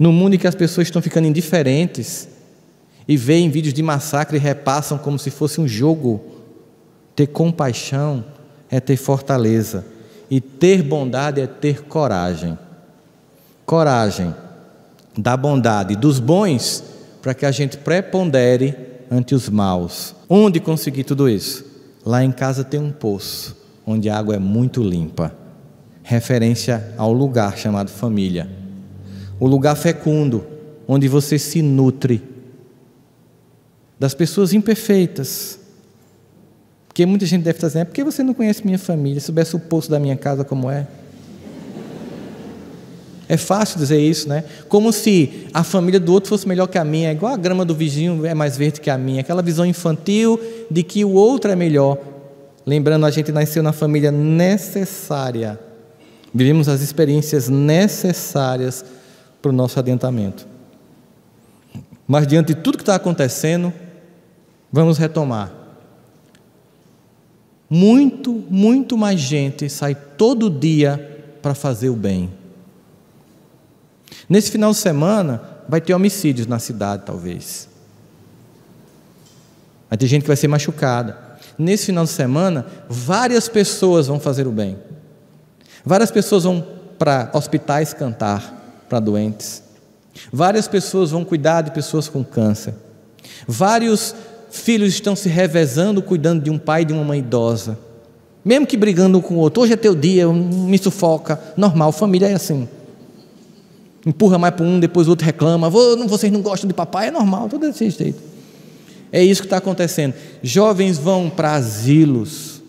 No mundo em que as pessoas estão ficando indiferentes e veem vídeos de massacre e repassam como se fosse um jogo, ter compaixão é ter fortaleza, e ter bondade é ter coragem. Coragem da bondade dos bons para que a gente prepondere ante os maus. Onde conseguir tudo isso? Lá em casa tem um poço, onde a água é muito limpa. Referência ao lugar chamado família. O lugar fecundo, onde você se nutre das pessoas imperfeitas. Porque muita gente deve estar dizendo, é porque você não conhece minha família, soubesse o poço da minha casa como é. É fácil dizer isso, né? Como se a família do outro fosse melhor que a minha, é igual a grama do vizinho é mais verde que a minha, aquela visão infantil de que o outro é melhor. Lembrando, a gente nasceu na família necessária, vivemos as experiências necessárias para o nosso adiantamento. Mas diante de tudo que está acontecendo, vamos retomar. Muito, muito mais gente sai todo dia para fazer o bem. Nesse final de semana, vai ter homicídios na cidade, talvez. Vai ter gente que vai ser machucada. Nesse final de semana, várias pessoas vão fazer o bem. Várias pessoas vão para hospitais cantar para doentes. Várias pessoas vão cuidar de pessoas com câncer. Vários filhos estão se revezando cuidando de um pai e de uma mãe idosa. Mesmo que brigando com o outro. Hoje é teu dia, me sufoca. Normal, família é assim empurra mais para um, depois o outro reclama, vocês não gostam de papai, é normal, tudo desse jeito. É isso que está acontecendo. Jovens vão para asilos.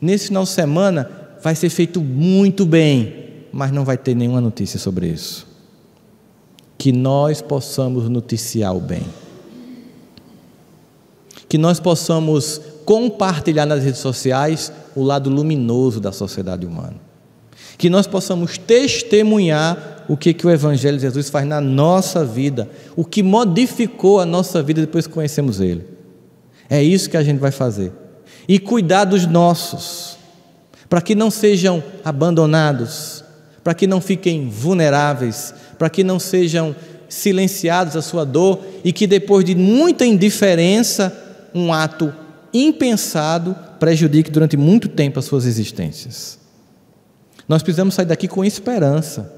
Nesse final de semana vai ser feito muito bem, mas não vai ter nenhuma notícia sobre isso. Que nós possamos noticiar o bem. Que nós possamos compartilhar nas redes sociais o lado luminoso da sociedade humana. Que nós possamos testemunhar o que, que o Evangelho de Jesus faz na nossa vida, o que modificou a nossa vida depois que conhecemos Ele. É isso que a gente vai fazer. E cuidar dos nossos, para que não sejam abandonados, para que não fiquem vulneráveis, para que não sejam silenciados a sua dor e que depois de muita indiferença, um ato impensado prejudique durante muito tempo as suas existências. Nós precisamos sair daqui com esperança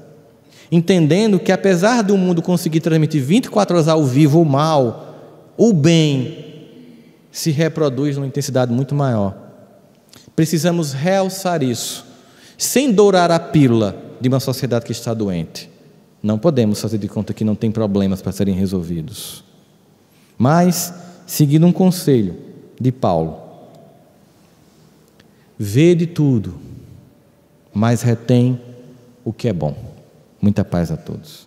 entendendo que apesar do mundo conseguir transmitir 24 horas ao vivo o mal, o bem se reproduz numa intensidade muito maior. Precisamos realçar isso, sem dourar a pílula de uma sociedade que está doente. Não podemos fazer de conta que não tem problemas para serem resolvidos. Mas, seguindo um conselho de Paulo, vê de tudo, mas retém o que é bom. Muita paz a todos.